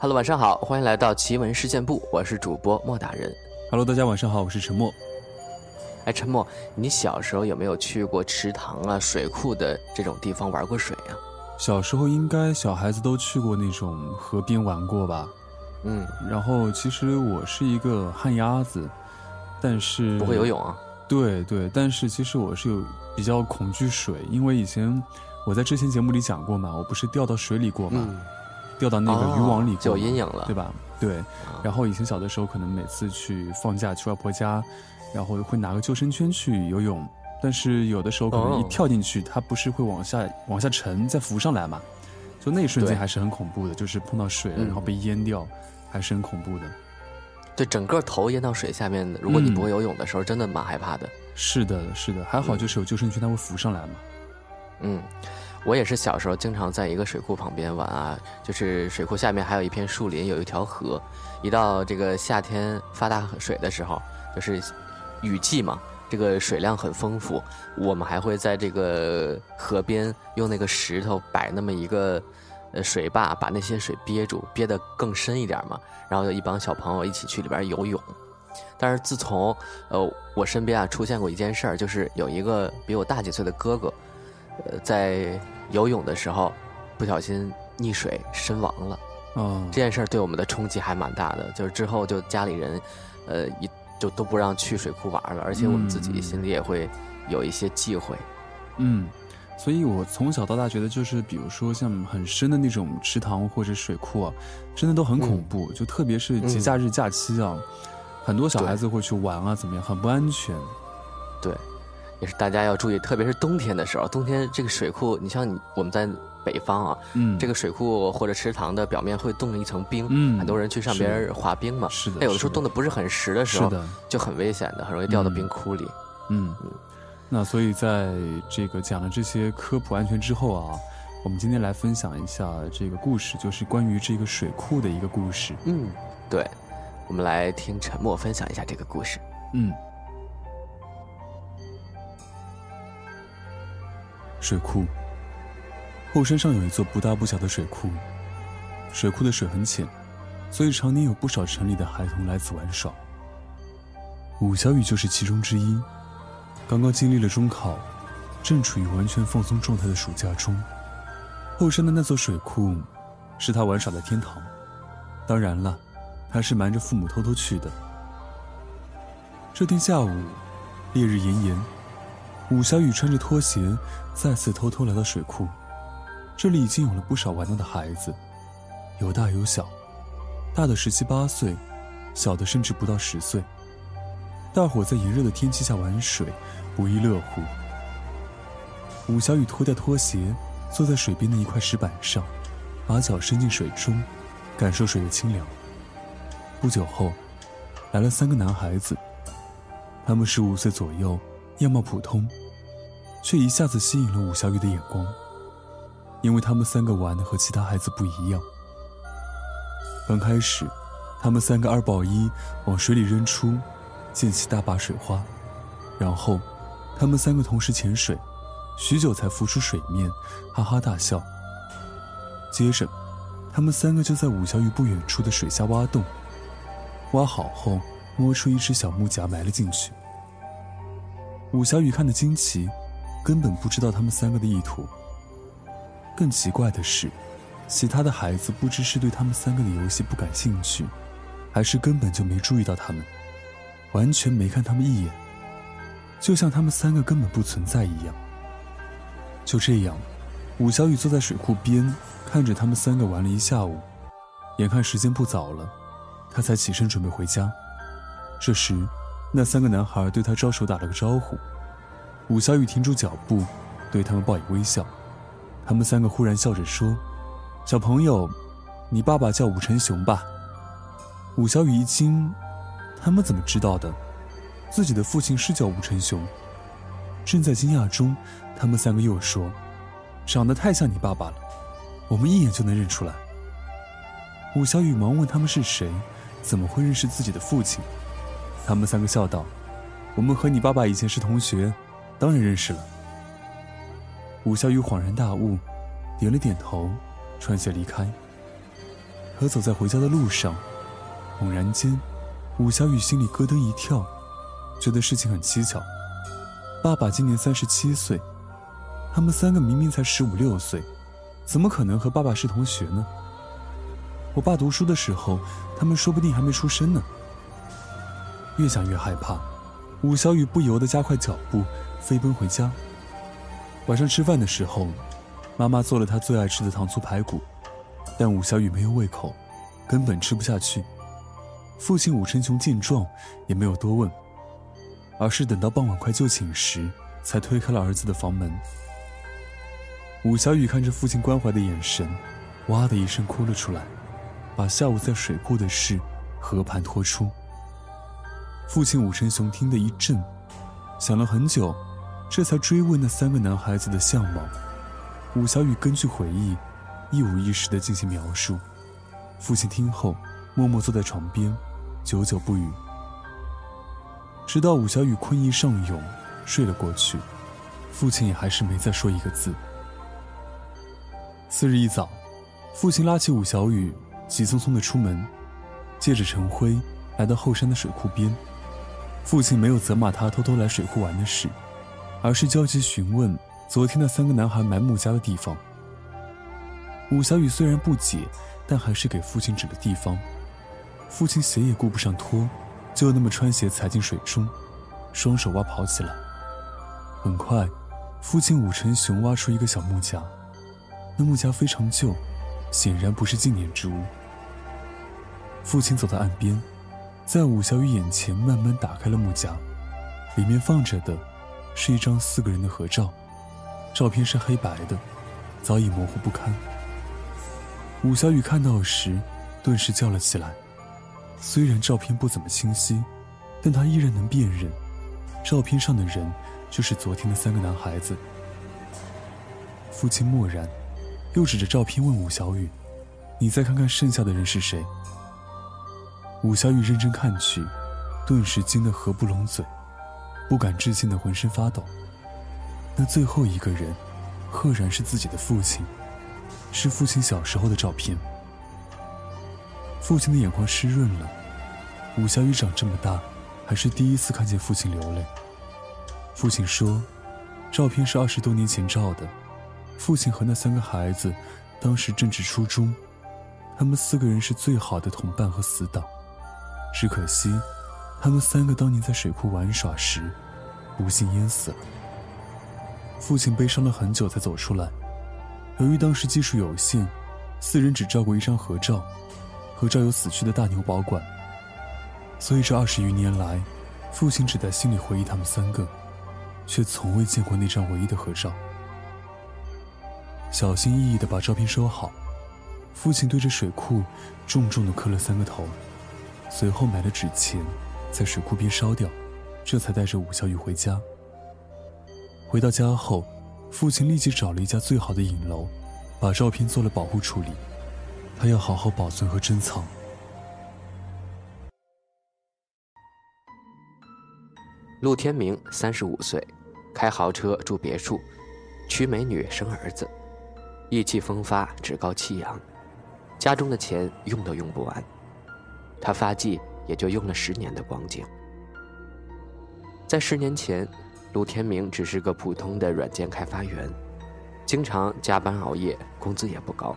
Hello，晚上好，欢迎来到奇闻事件部，我是主播莫大人。Hello，大家晚上好，我是陈默。哎，陈默，你小时候有没有去过池塘啊、水库的这种地方玩过水啊？小时候应该小孩子都去过那种河边玩过吧？嗯，然后其实我是一个旱鸭子，但是不会游泳啊？对对，但是其实我是有比较恐惧水，因为以前我在之前节目里讲过嘛，我不是掉到水里过嘛，嗯，掉到那个渔网里有阴影了，对吧？对。啊然后以前小的时候，可能每次去放假去外婆家，然后会拿个救生圈去游泳，但是有的时候可能一哦跳进去，它不是会往下往下沉再浮上来嘛？就那一瞬间还是很恐怖的，就是碰到水了，嗯然后被淹掉，还是很恐怖的。对，整个头淹到水下面的，如果你嗯不会游泳的时候，真的蛮害怕的。是的，是的，还好嗯就是有救生圈，它会浮上来嘛。嗯，我也是小时候经常在一个水库旁边玩啊，就是水库下面还有一片树林，有一条河。一到这个夏天发大水的时候，就是雨季嘛，这个水量很丰富，我们还会在这个河边用那个石头摆那么一个呃水坝，把那些水憋住，憋得更深一点嘛。然后有一帮小朋友一起去里边游泳。但是自从呃我身边啊出现过一件事儿，就是有一个比我大几岁的哥哥，呃在游泳的时候不小心溺水身亡了。嗯这，件事儿对我们的冲击还蛮大的，就是之后就家里人，呃，一就都不让去水库玩了，而且我们自己嗯心里也会有一些忌讳。嗯，所以我从小到大觉得，就是比如说像很深的那种池塘或者水库啊，真的都很恐怖。就特别是节假日假期啊，很多小孩子会去玩啊，怎么样，很不安全。对，也是大家要注意，特别是冬天的时候，冬天这个水库，你像你我们在北方啊，嗯，这个水库或者池塘的表面会冻了一层冰，嗯很多人去上边滑冰嘛。是的，那有的时候冻得不是很实的时候，是的，就很危险的，很容易掉到嗯冰窟里。嗯，那所以在这个讲了这些科普安全之后啊，我们今天来分享一下这个故事，就是关于这个水库的一个故事。嗯，对，我们来听沉默分享一下这个故事。嗯，水库。后山上有一座不大不小的水库，水库的水很浅，所以常年有不少城里的孩童来此玩耍。武小雨就是其中之一。刚刚经历了中考，正处于完全放松状态的暑假中。后山的那座水库，是他玩耍的天堂。当然了，他是瞒着父母偷偷去的。这天下午，烈日炎炎，武小雨穿着拖鞋再次偷偷来到水库。这里已经有了不少玩闹的孩子，有大有小，大的十七八岁，小的甚至不到十岁。大伙在炎热的天气下玩水，不亦乐乎。武小雨脱掉拖鞋，坐在水边的一块石板上，把脚伸进水中，感受水的清凉。不久后，来了三个男孩子，他们十五岁左右，样貌普通，却一下子吸引了武小雨的眼光，因为他们三个玩的和其他孩子不一样。刚开始，他们三个二抱一往水里扔出，溅起大把水花，然后，他们三个同时潜水，许久才浮出水面，哈哈大笑。接着，他们三个就在武小雨不远处的水下挖洞。挖好后，摸出一只小木夹埋了进去。武小雨看得惊奇，根本不知道他们三个的意图。更奇怪的是，其他的孩子不知是对他们三个的游戏不感兴趣，还是根本就没注意到他们，完全没看他们一眼，就像他们三个根本不存在一样。就这样，武小雨坐在水库边，看着他们三个玩了一下午，眼看时间不早了。他才起身准备回家，这时，那三个男孩对他招手打了个招呼。武小雨停住脚步，对他们报以微笑。他们三个忽然笑着说：“小朋友，你爸爸叫武成雄吧？”武小雨一惊，他们怎么知道的？自己的父亲是叫武成雄。正在惊讶中，他们三个又说：“长得太像你爸爸了，我们一眼就能认出来。”武小雨忙问他们是谁，怎么会认识自己的父亲？他们三个笑道：“我们和你爸爸以前是同学，当然认识了。”武小雨恍然大悟，点了点头，穿鞋离开。可走在回家的路上，猛然间，武小雨心里咯噔一跳，觉得事情很蹊跷。爸爸今年三十七岁，他们三个明明才十五六岁，怎么可能和爸爸是同学呢？我爸读书的时候，他们说不定还没出生呢。越想越害怕，武小雨不由得加快脚步，飞奔回家。晚上吃饭的时候，妈妈做了她最爱吃的糖醋排骨，但武小雨没有胃口，根本吃不下去。父亲武成雄见状，也没有多问，而是等到傍晚快就寝时，才推开了儿子的房门。武小雨看着父亲关怀的眼神，哇的一声哭了出来，把下午在水库的事和盘托出。父亲武成雄听得一震，想了很久，这才追问那三个男孩子的相貌。武小雨根据回忆，一五一十地进行描述。父亲听后，默默坐在床边，久久不语。直到武小雨困意上涌，睡了过去，父亲也还是没再说一个字。次日一早，父亲拉起武小雨，急匆匆地出门，借着晨辉来到后山的水库边。父亲没有责骂他偷偷来水库玩的事，而是焦急询问昨天那三个男孩埋木家的地方。武小雨虽然不解，但还是给父亲指了地方。父亲鞋也顾不上脱，就那么穿鞋踩进水中，双手挖刨起来。很快，父亲武成雄挖出一个小木夹，那木夹非常旧，显然不是纪念之物。父亲走到岸边。在武小雨眼前慢慢打开了木夹，里面放着的，是一张四个人的合照，照片是黑白的，早已模糊不堪。武小雨看到时，顿时叫了起来。虽然照片不怎么清晰，但他依然能辨认，照片上的人就是昨天的三个男孩子。父亲默然，又指着照片问武小雨：“你再看看剩下的人是谁？”武小雨认真看去，顿时惊得合不拢嘴，不敢置信的浑身发抖。那最后一个人，赫然是自己的父亲，是父亲小时候的照片。父亲的眼眶湿润了。武小雨长这么大，还是第一次看见父亲流泪。父亲说，照片是二十多年前照的，父亲和那三个孩子，当时正值初中，他们四个人是最好的同伴和死党。只可惜，他们三个当年在水库玩耍时，不幸淹死了。父亲悲伤了很久才走出来。由于当时技术有限，四人只照过一张合照，合照由死去的大牛保管。所以这二十余年来，父亲只在心里回忆他们三个，却从未见过那张唯一的合照。小心翼翼地把照片收好，父亲对着水库重重地磕了三个头。随后买了纸钱，在水库边烧掉，这才带着武小雨回家。回到家后，父亲立即找了一家最好的影楼，把照片做了保护处理，他要好好保存和珍藏。陆天明三十五岁，开豪车住别墅，娶美女生儿子，意气风发，趾高气扬，家中的钱用都用不完。他发迹也就用了十年的光景。在十年前，陆天明只是个普通的软件开发员，经常加班熬夜，工资也不高，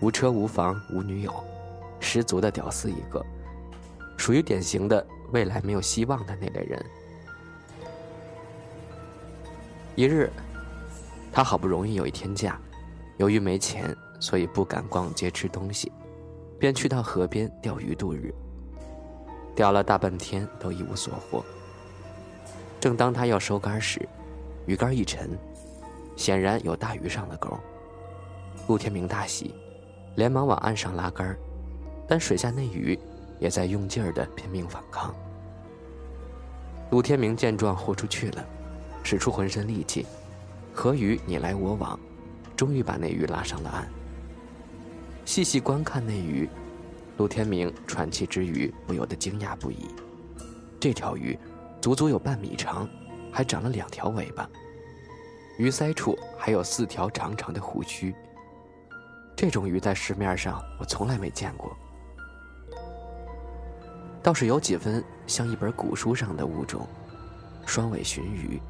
无车无房无女友，十足的屌丝一个，属于典型的未来没有希望的那类人。一日，他好不容易有一天假，由于没钱，所以不敢逛街吃东西。便去到河边钓鱼度日，钓了大半天都一无所获。正当他要收竿时，鱼竿一沉，显然有大鱼上了钩。陆天明大喜，连忙往岸上拉竿，但水下那鱼也在用劲儿的拼命反抗。陆天明见状豁出去了，使出浑身力气，河鱼你来我往，终于把那鱼拉上了岸。细细观看那鱼，陆天明喘气之余不由得惊讶不已。这条鱼足足有半米长，还长了两条尾巴，鱼鳃处还有四条长长的胡须。这种鱼在市面上我从来没见过，倒是有几分像一本古书上的物种——双尾鲟鱼。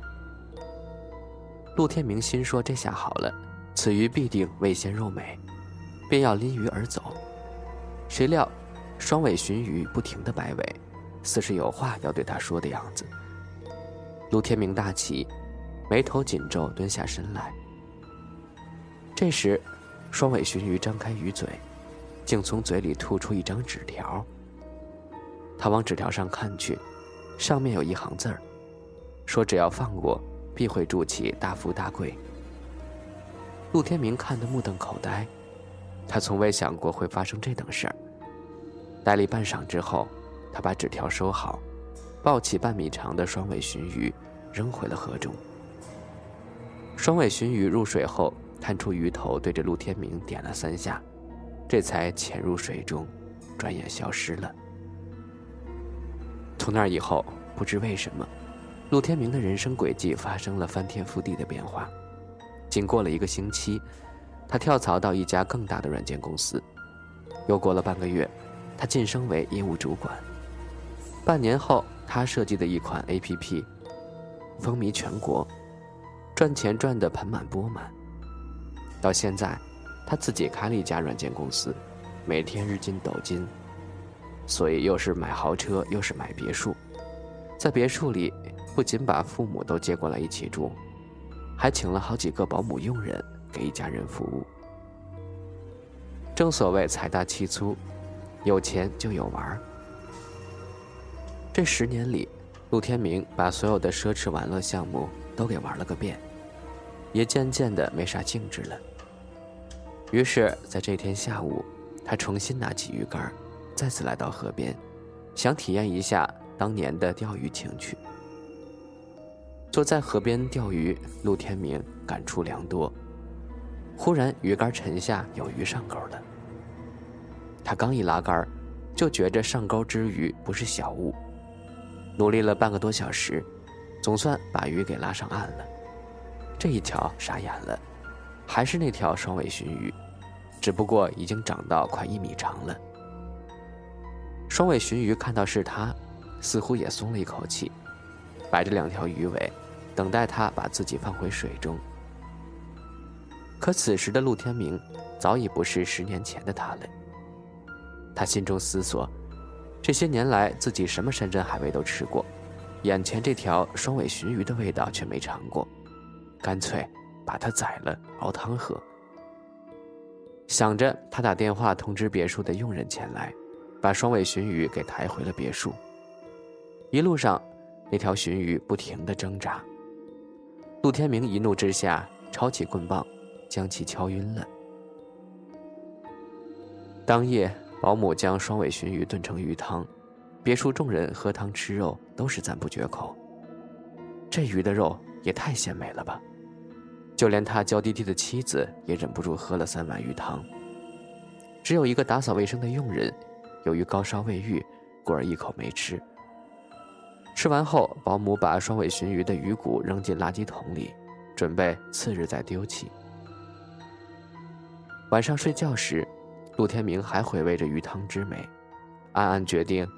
陆天明心说：“这下好了，此鱼必定味鲜肉美。”便要拎鱼而走，谁料双尾鲟鱼不停的摆尾，似是有话要对他说的样子。陆天明大奇，眉头紧皱，蹲下身来。这时，双尾鲟鱼张开鱼嘴，竟从嘴里吐出一张纸条。他往纸条上看去，上面有一行字儿，说只要放过，必会筑起大富大贵。陆天明看得目瞪口呆。他从未想过会发生这等事儿。呆立半晌之后，他把纸条收好，抱起半米长的双尾鲟鱼，扔回了河中。双尾鲟鱼入水后，探出鱼头，对着陆天明点了三下，这才潜入水中，转眼消失了。从那以后，不知为什么，陆天明的人生轨迹发生了翻天覆地的变化。仅过了一个星期。他跳槽到一家更大的软件公司，又过了半个月，他晋升为业务主管。半年后，他设计的一款 APP 风靡全国，赚钱赚得盆满钵满。到现在，他自己开了一家软件公司，每天日进斗金，所以又是买豪车，又是买别墅。在别墅里，不仅把父母都接过来一起住，还请了好几个保姆佣人。给一家人服务。正所谓财大气粗，有钱就有玩儿这十年里，陆天明把所有的奢侈玩乐项目都给玩了个遍，也渐渐的没啥兴致了。于是，在这天下午，他重新拿起鱼竿，再次来到河边，想体验一下当年的钓鱼情趣。坐在河边钓鱼，陆天明感触良多。忽然，鱼竿沉下，有鱼上钩了。他刚一拉竿，就觉着上钩之鱼不是小物。努力了半个多小时，总算把鱼给拉上岸了。这一瞧，傻眼了，还是那条双尾鲟鱼，只不过已经长到快一米长了。双尾鲟鱼看到是他，似乎也松了一口气，摆着两条鱼尾，等待他把自己放回水中。可此时的陆天明，早已不是十年前的他了。他心中思索：这些年来，自己什么山珍海味都吃过，眼前这条双尾鲟鱼的味道却没尝过，干脆把它宰了熬汤喝。想着，他打电话通知别墅的佣人前来，把双尾鲟鱼给抬回了别墅。一路上，那条鲟鱼不停地挣扎。陆天明一怒之下，抄起棍棒。将其敲晕了。当夜，保姆将双尾鲟鱼炖成鱼汤，别墅众人喝汤吃肉都是赞不绝口。这鱼的肉也太鲜美了吧！就连他娇滴滴的妻子也忍不住喝了三碗鱼汤。只有一个打扫卫生的佣人，由于高烧未愈，故而一口没吃。吃完后，保姆把双尾鲟鱼的鱼骨扔进垃圾桶里，准备次日再丢弃。晚上睡觉时，陆天明还回味着鱼汤之美，暗暗决定，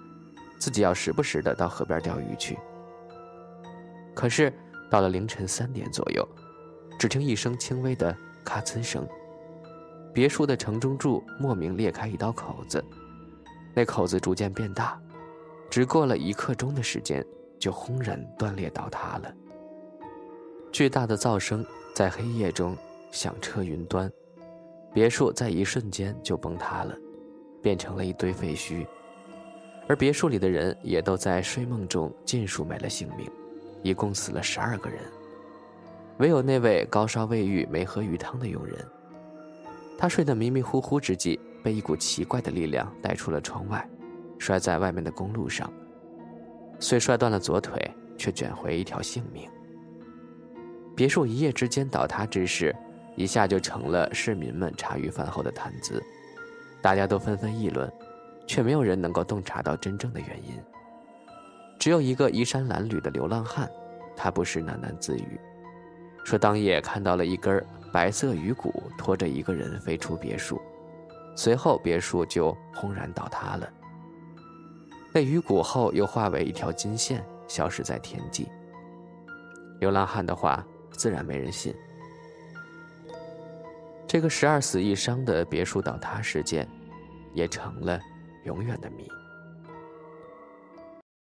自己要时不时的到河边钓鱼去。可是到了凌晨三点左右，只听一声轻微的咔呲声，别墅的城中柱莫名裂开一道口子，那口子逐渐变大，只过了一刻钟的时间，就轰然断裂倒塌了。巨大的噪声在黑夜中响彻云端。别墅在一瞬间就崩塌了，变成了一堆废墟，而别墅里的人也都在睡梦中尽数没了性命，一共死了十二个人。唯有那位高烧未愈、没喝鱼汤的佣人，他睡得迷迷糊糊之际，被一股奇怪的力量带出了窗外，摔在外面的公路上，虽摔断了左腿，却捡回一条性命。别墅一夜之间倒塌之事。一下就成了市民们茶余饭后的谈资。大家都纷纷议论却没有人能够洞察到真正的原因。只有一个衣衫褴褛的流浪汉他不是喃喃自语说当夜看到了一根白色鱼骨拖着一个人飞出别墅随后别墅就轰然倒塌了。被鱼骨后又化为一条金线消失在天际。流浪汉的话自然没人信这个十二死一伤的别墅倒塌事件也成了永远的谜。